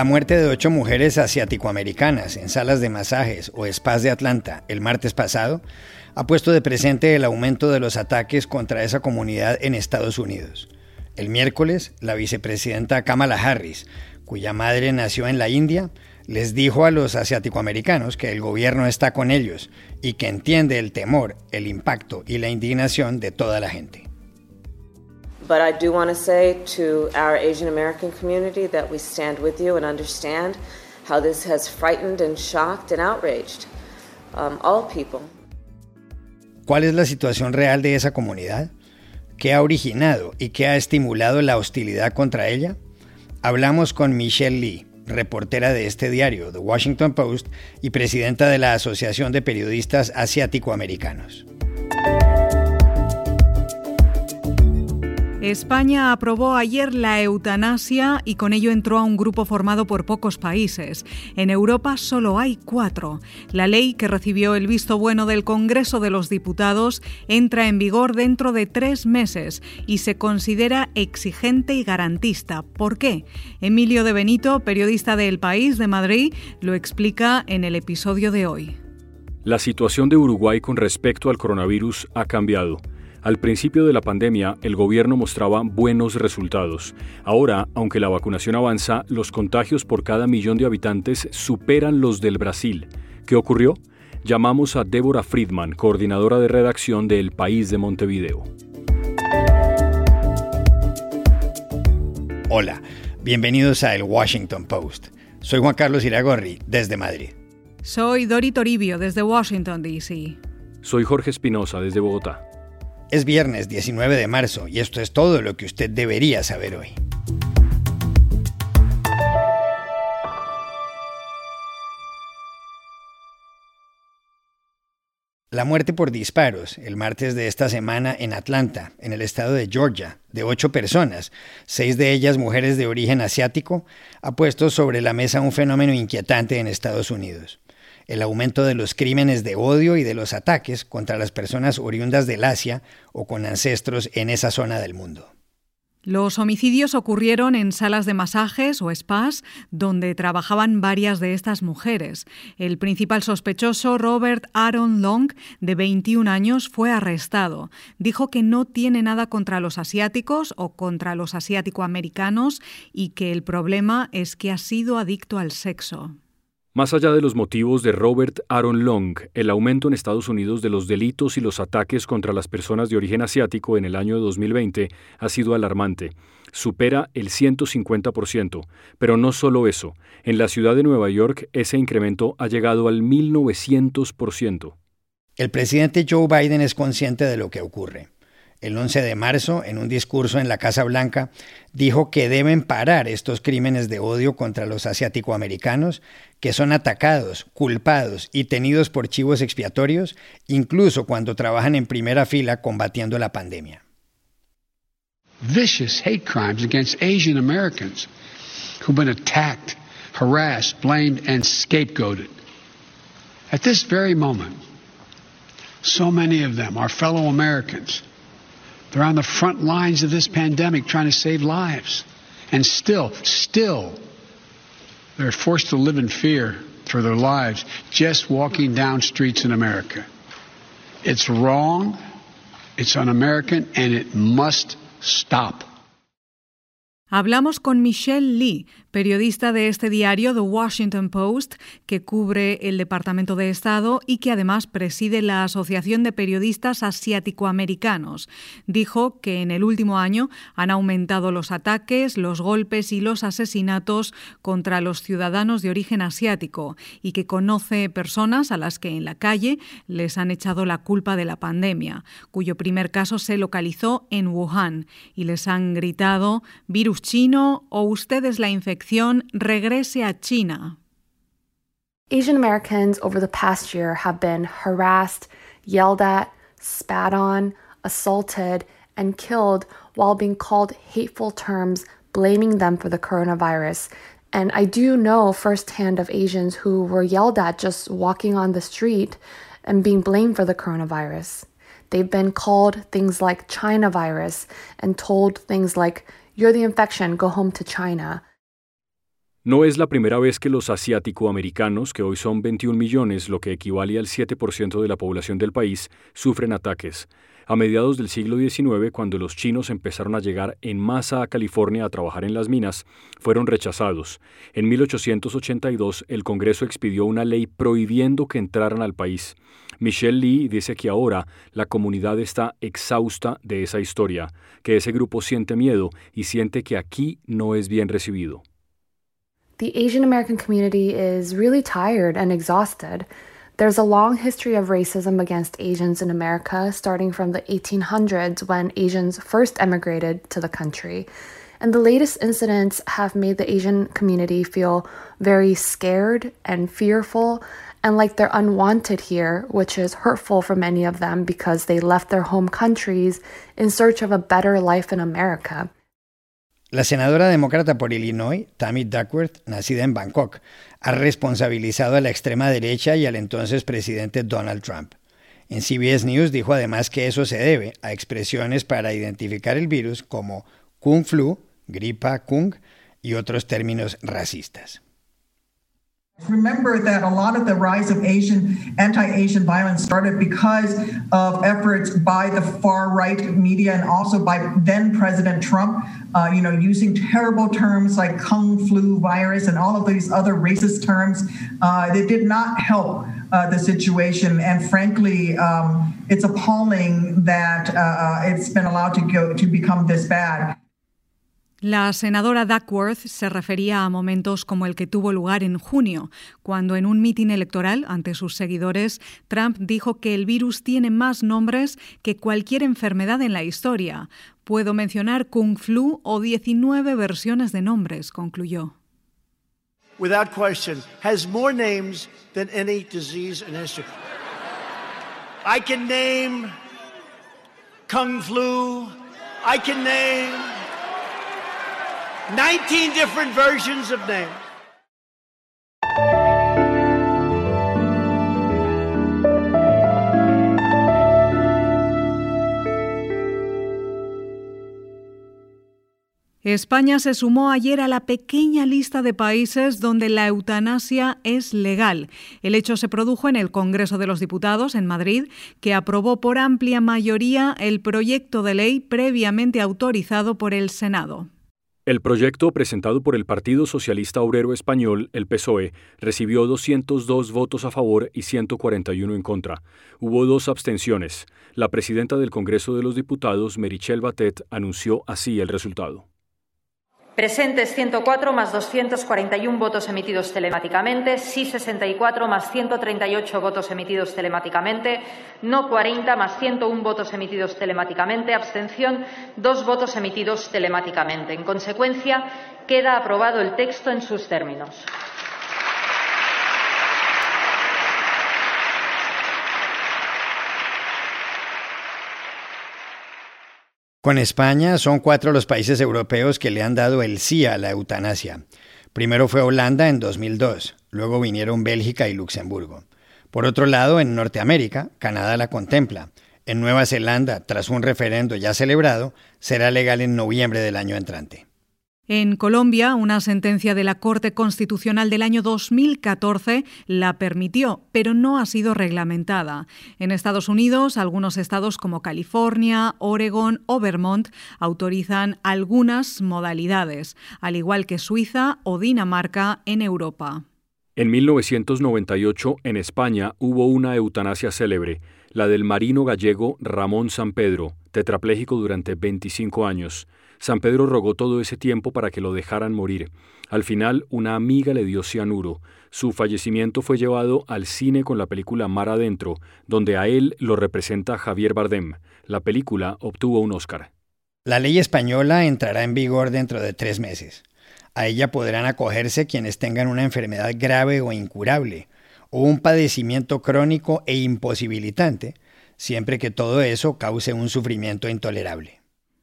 La muerte de ocho mujeres asiático-americanas en salas de masajes o spas de Atlanta el martes pasado ha puesto de presente el aumento de los ataques contra esa comunidad en Estados Unidos. El miércoles, la vicepresidenta Kamala Harris, cuya madre nació en la India, les dijo a los asiático-americanos que el gobierno está con ellos y que entiende el temor, el impacto y la indignación de toda la gente. But I do want to say to our Asian American community that we stand with you and understand how this has frightened and shocked and outraged um, all people. ¿Cuál es la situación real de esa comunidad? ¿Qué ha originado y qué ha estimulado la hostilidad contra ella? Hablamos con Michelle Lee, reportera de este diario, The Washington Post, y presidenta de la Asociación de Periodistas Asiático-Americanos. España aprobó ayer la eutanasia y con ello entró a un grupo formado por pocos países. En Europa solo hay cuatro. La ley que recibió el visto bueno del Congreso de los Diputados entra en vigor dentro de tres meses y se considera exigente y garantista. ¿Por qué? Emilio de Benito, periodista de El País de Madrid, lo explica en el episodio de hoy. La situación de Uruguay con respecto al coronavirus ha cambiado. Al principio de la pandemia, el gobierno mostraba buenos resultados. Ahora, aunque la vacunación avanza, los contagios por cada millón de habitantes superan los del Brasil. ¿Qué ocurrió? Llamamos a Débora Friedman, coordinadora de redacción de El País de Montevideo. Hola, bienvenidos a El Washington Post. Soy Juan Carlos Iragorri, desde Madrid. Soy Dori Toribio, desde Washington, D.C. Soy Jorge Espinosa, desde Bogotá. Es viernes 19 de marzo y esto es todo lo que usted debería saber hoy. La muerte por disparos el martes de esta semana en Atlanta, en el estado de Georgia, de ocho personas, seis de ellas mujeres de origen asiático, ha puesto sobre la mesa un fenómeno inquietante en Estados Unidos el aumento de los crímenes de odio y de los ataques contra las personas oriundas del Asia o con ancestros en esa zona del mundo. Los homicidios ocurrieron en salas de masajes o spas donde trabajaban varias de estas mujeres. El principal sospechoso, Robert Aaron Long, de 21 años, fue arrestado. Dijo que no tiene nada contra los asiáticos o contra los asiático-americanos y que el problema es que ha sido adicto al sexo. Más allá de los motivos de Robert Aaron Long, el aumento en Estados Unidos de los delitos y los ataques contra las personas de origen asiático en el año 2020 ha sido alarmante. Supera el 150%. Pero no solo eso. En la ciudad de Nueva York ese incremento ha llegado al 1900%. El presidente Joe Biden es consciente de lo que ocurre el 11 de marzo, en un discurso en la Casa Blanca, dijo que deben parar estos crímenes de odio contra los asiático-americanos, que son atacados, culpados y tenidos por chivos expiatorios, incluso cuando trabajan en primera fila combatiendo la pandemia. Vicious hate crimes against Asian Americans who've been attacked, harassed, blamed, and scapegoated. At this very moment, so many of them, our fellow Americans, They're on the front lines of this pandemic trying to save lives. And still, still, they're forced to live in fear for their lives just walking down streets in America. It's wrong, it's un American, and it must stop. Hablamos con Michelle Lee, periodista de este diario The Washington Post, que cubre el Departamento de Estado y que además preside la Asociación de Periodistas Asiático-Americanos. Dijo que en el último año han aumentado los ataques, los golpes y los asesinatos contra los ciudadanos de origen asiático y que conoce personas a las que en la calle les han echado la culpa de la pandemia, cuyo primer caso se localizó en Wuhan y les han gritado virus chino o ustedes la infección regrese a China. Asian Americans over the past year have been harassed, yelled at, spat on, assaulted, and killed while being called hateful terms, blaming them for the coronavirus. And I do know firsthand of Asians who were yelled at just walking on the street and being blamed for the coronavirus. They've been called things like China virus and told things like, You're the infection, go home to China. No es la primera vez que los asiático-americanos, que hoy son 21 millones, lo que equivale al 7% de la población del país, sufren ataques. A mediados del siglo XIX, cuando los chinos empezaron a llegar en masa a California a trabajar en las minas, fueron rechazados. En 1882, el Congreso expidió una ley prohibiendo que entraran al país. Michelle Lee dice que ahora la comunidad está exhausta de esa historia, que ese grupo siente miedo y siente que aquí no es bien recibido. The Asian American community is really tired and exhausted. There's a long history of racism against Asians in America, starting from the 1800s when Asians first emigrated to the country. And the latest incidents have made the Asian community feel very scared and fearful and like they're unwanted here, which is hurtful for many of them because they left their home countries in search of a better life in America. La senadora demócrata por Illinois, Tammy Duckworth, nacida en Bangkok, ha responsabilizado a la extrema derecha y al entonces presidente Donald Trump. En CBS News dijo además que eso se debe a expresiones para identificar el virus como Kung Flu, gripa Kung y otros términos racistas. Remember that a lot of the rise of Asian, anti-Asian violence started because of efforts by the far right media and also by then President Trump, uh, you know, using terrible terms like kung flu virus and all of these other racist terms. Uh, they did not help uh, the situation, and frankly, um, it's appalling that uh, uh, it's been allowed to go to become this bad. La senadora Duckworth se refería a momentos como el que tuvo lugar en junio, cuando en un mitin electoral ante sus seguidores, Trump dijo que el virus tiene más nombres que cualquier enfermedad en la historia. Puedo mencionar Kung Flu o 19 versiones de nombres, concluyó. Without question, has more names than any disease in history. I can name Kung Flu. I can name 19 different versions of names. España se sumó ayer a la pequeña lista de países donde la eutanasia es legal. El hecho se produjo en el Congreso de los Diputados en Madrid, que aprobó por amplia mayoría el proyecto de ley previamente autorizado por el Senado. El proyecto presentado por el Partido Socialista Obrero Español, el PSOE, recibió 202 votos a favor y 141 en contra. Hubo dos abstenciones. La presidenta del Congreso de los Diputados, Merichel Batet, anunció así el resultado. Presentes 104 más 241 votos emitidos telemáticamente, sí 64 más 138 votos emitidos telemáticamente, no 40 más 101 votos emitidos telemáticamente, abstención dos votos emitidos telemáticamente. En consecuencia, queda aprobado el texto en sus términos. Con España son cuatro los países europeos que le han dado el sí a la eutanasia. Primero fue Holanda en 2002, luego vinieron Bélgica y Luxemburgo. Por otro lado, en Norteamérica, Canadá la contempla. En Nueva Zelanda, tras un referendo ya celebrado, será legal en noviembre del año entrante. En Colombia, una sentencia de la Corte Constitucional del año 2014 la permitió, pero no ha sido reglamentada. En Estados Unidos, algunos estados como California, Oregon o Vermont autorizan algunas modalidades, al igual que Suiza o Dinamarca en Europa. En 1998, en España, hubo una eutanasia célebre, la del marino gallego Ramón San Pedro, tetrapléjico durante 25 años. San Pedro rogó todo ese tiempo para que lo dejaran morir. Al final, una amiga le dio cianuro. Su fallecimiento fue llevado al cine con la película Mar Adentro, donde a él lo representa Javier Bardem. La película obtuvo un Oscar. La ley española entrará en vigor dentro de tres meses. A ella podrán acogerse quienes tengan una enfermedad grave o incurable, o un padecimiento crónico e imposibilitante, siempre que todo eso cause un sufrimiento intolerable.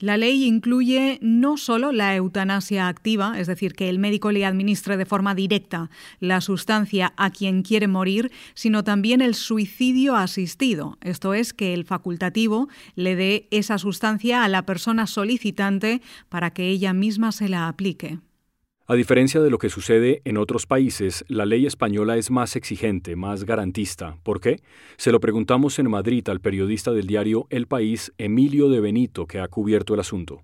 La ley incluye no solo la eutanasia activa, es decir, que el médico le administre de forma directa la sustancia a quien quiere morir, sino también el suicidio asistido, esto es, que el facultativo le dé esa sustancia a la persona solicitante para que ella misma se la aplique. A diferencia de lo que sucede en otros países, la ley española es más exigente, más garantista. ¿Por qué? Se lo preguntamos en Madrid al periodista del diario El País, Emilio de Benito, que ha cubierto el asunto.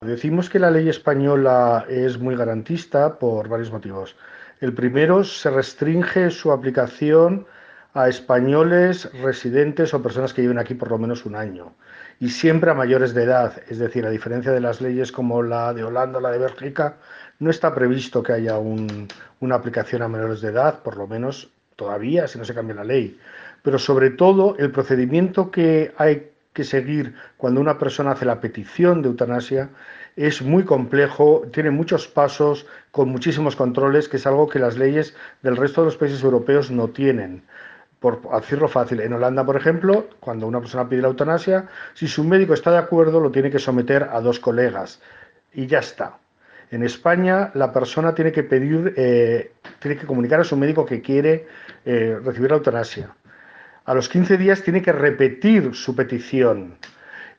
Decimos que la ley española es muy garantista por varios motivos. El primero, se restringe su aplicación a españoles residentes o personas que lleven aquí por lo menos un año y siempre a mayores de edad, es decir, a diferencia de las leyes como la de Holanda o la de Bélgica, no está previsto que haya una aplicación a menores de edad, por lo menos todavía, si no se cambia la ley. Pero sobre todo, el procedimiento que hay que seguir cuando una persona hace la petición de eutanasia es muy complejo, tiene muchos pasos, con muchísimos controles, que es algo que las leyes del resto de los países europeos no tienen. Por decirlo fácil, en Holanda, por ejemplo, cuando una persona pide la eutanasia, si su médico está de acuerdo, lo tiene que someter a dos colegas y ya está. En España, la persona tiene que pedir, eh, tiene que comunicar a su médico que quiere eh, recibir la eutanasia. A los 15 días tiene que repetir su petición.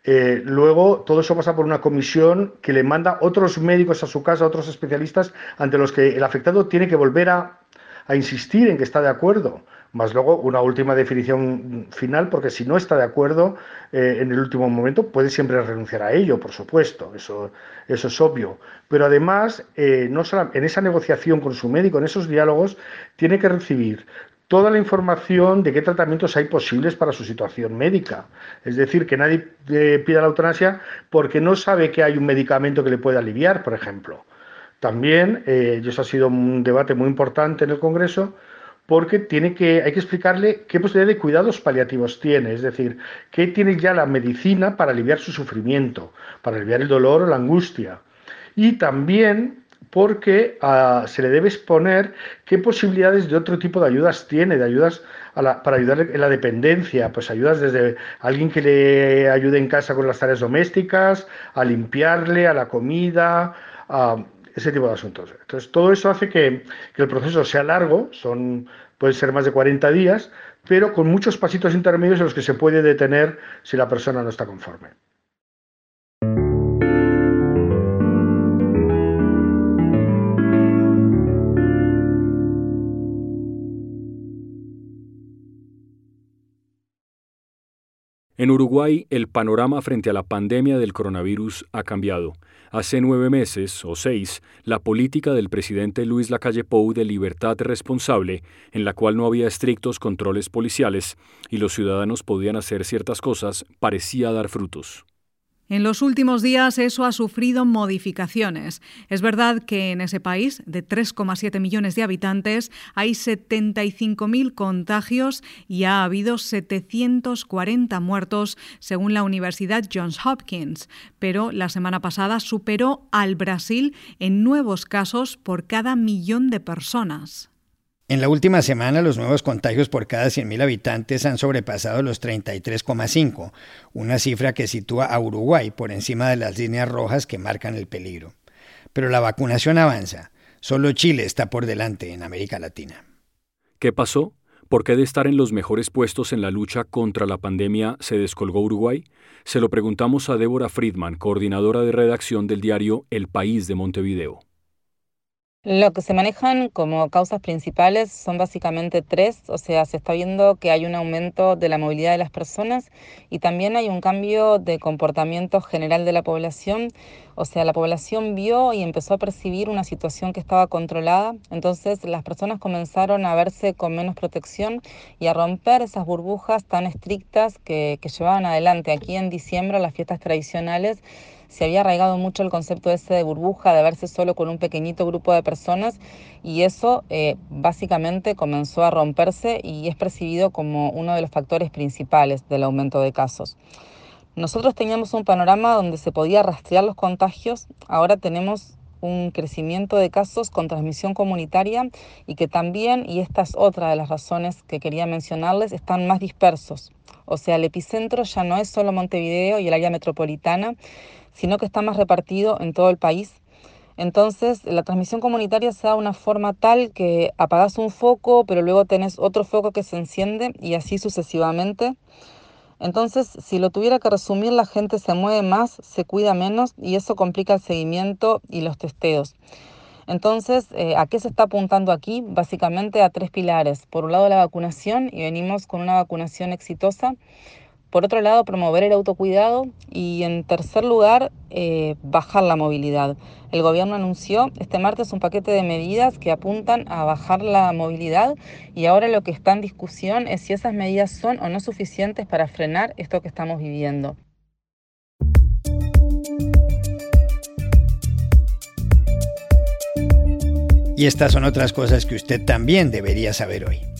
Eh, luego, todo eso pasa por una comisión que le manda otros médicos a su casa, otros especialistas, ante los que el afectado tiene que volver a, a insistir en que está de acuerdo más luego una última definición final, porque si no está de acuerdo eh, en el último momento, puede siempre renunciar a ello, por supuesto, eso, eso es obvio. Pero además, eh, no en esa negociación con su médico, en esos diálogos, tiene que recibir toda la información de qué tratamientos hay posibles para su situación médica. Es decir, que nadie eh, pida la eutanasia porque no sabe que hay un medicamento que le puede aliviar, por ejemplo. También, eso ha sido un debate muy importante en el Congreso, porque tiene que, hay que explicarle qué posibilidad de cuidados paliativos tiene, es decir, qué tiene ya la medicina para aliviar su sufrimiento, para aliviar el dolor o la angustia. Y también porque ah, se le debe exponer qué posibilidades de otro tipo de ayudas tiene, de ayudas para ayudar en la dependencia, pues ayudas desde alguien que le ayude en casa con las tareas domésticas, a limpiarle, a la comida, a ese tipo de asuntos. Entonces, todo eso hace que, el proceso sea largo, son, pueden ser más de 40 días, pero con muchos pasitos intermedios en los que se puede detener si la persona no está conforme. En Uruguay, el panorama frente a la pandemia del coronavirus ha cambiado. Hace nueve meses o seis, la política del presidente Luis Lacalle Pou de libertad responsable, en la cual no había estrictos controles policiales y los ciudadanos podían hacer ciertas cosas, parecía dar frutos. En los últimos días eso ha sufrido modificaciones. Es verdad que en ese país, de 3,7 millones de habitantes, hay 75.000 contagios y ha habido 740 muertos, según la Universidad Johns Hopkins. Pero la semana pasada superó al Brasil en nuevos casos por cada millón de personas. En la última semana, los nuevos contagios por cada 100.000 habitantes han sobrepasado los 33,5, una cifra que sitúa a Uruguay por encima de las líneas rojas que marcan el peligro. Pero la vacunación avanza. Solo Chile está por delante en América Latina. ¿Qué pasó? ¿Por qué de estar en los mejores puestos en la lucha contra la pandemia se descolgó Uruguay? Se lo preguntamos a Débora Friedman, coordinadora de redacción del diario El País de Montevideo. Lo que se manejan como causas principales son básicamente tres, o sea, se está viendo que hay un aumento de la movilidad de las personas y también hay un cambio de comportamiento general de la población, o sea, la población vio y empezó a percibir una situación que estaba controlada, entonces las personas comenzaron a verse con menos protección y a romper esas burbujas tan estrictas que, que llevaban adelante. Aquí en diciembre las fiestas tradicionales se había arraigado mucho el concepto ese de burbuja, de verse solo con un pequeñito grupo de personas y eso eh, básicamente comenzó a romperse y es percibido como uno de los factores principales del aumento de casos. Nosotros teníamos un panorama donde se podía rastrear los contagios, ahora tenemos un crecimiento de casos con transmisión comunitaria y que también, y esta es otra de las razones que quería mencionarles, están más dispersos. O sea, el epicentro ya no es solo Montevideo y el área metropolitana, sino que está más repartido en todo el país. Entonces, la transmisión comunitaria se da de una forma tal que apagas un foco, pero luego tenés otro foco que se enciende y así sucesivamente. Entonces, si lo tuviera que resumir, la gente se mueve más, se cuida menos y eso complica el seguimiento y los testeos. Entonces, eh, ¿a qué se está apuntando aquí? Básicamente a tres pilares. Por un lado, la vacunación, y venimos con una vacunación exitosa. Por otro lado, promover el autocuidado y en tercer lugar, eh, bajar la movilidad. El gobierno anunció este martes un paquete de medidas que apuntan a bajar la movilidad y ahora lo que está en discusión es si esas medidas son o no suficientes para frenar esto que estamos viviendo. Y estas son otras cosas que usted también debería saber hoy.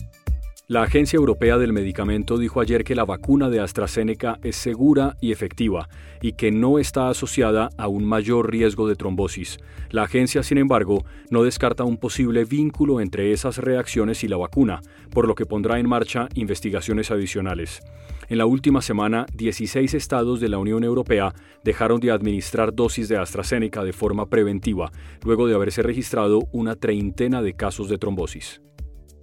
La Agencia Europea del Medicamento dijo ayer que la vacuna de AstraZeneca es segura y efectiva y que no está asociada a un mayor riesgo de trombosis. La agencia, sin embargo, no descarta un posible vínculo entre esas reacciones y la vacuna, por lo que pondrá en marcha investigaciones adicionales. En la última semana, 16 estados de la Unión Europea dejaron de administrar dosis de AstraZeneca de forma preventiva, luego de haberse registrado una treintena de casos de trombosis.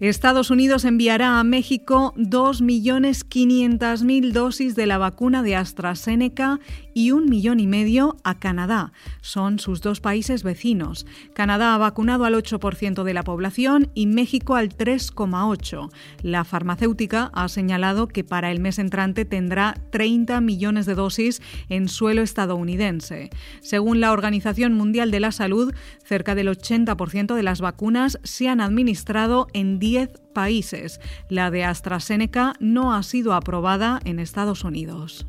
Estados Unidos enviará a México 2.500.000 dosis de la vacuna de AstraZeneca y un millón y medio a Canadá. Son sus dos países vecinos. Canadá ha vacunado al 8% de la población y México al 3,8%. La farmacéutica ha señalado que para el mes entrante tendrá 30 millones de dosis en suelo estadounidense. Según la Organización Mundial de la Salud, cerca del 80% de las vacunas se han administrado en 10 países. La de AstraZeneca no ha sido aprobada en Estados Unidos.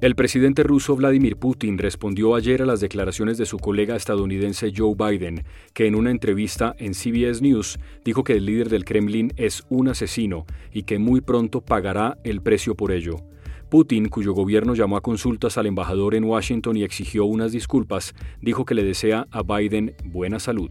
El presidente ruso Vladimir Putin respondió ayer a las declaraciones de su colega estadounidense Joe Biden, que en una entrevista en CBS News dijo que el líder del Kremlin es un asesino y que muy pronto pagará el precio por ello. Putin, cuyo gobierno llamó a consultas al embajador en Washington y exigió unas disculpas, dijo que le desea a Biden buena salud.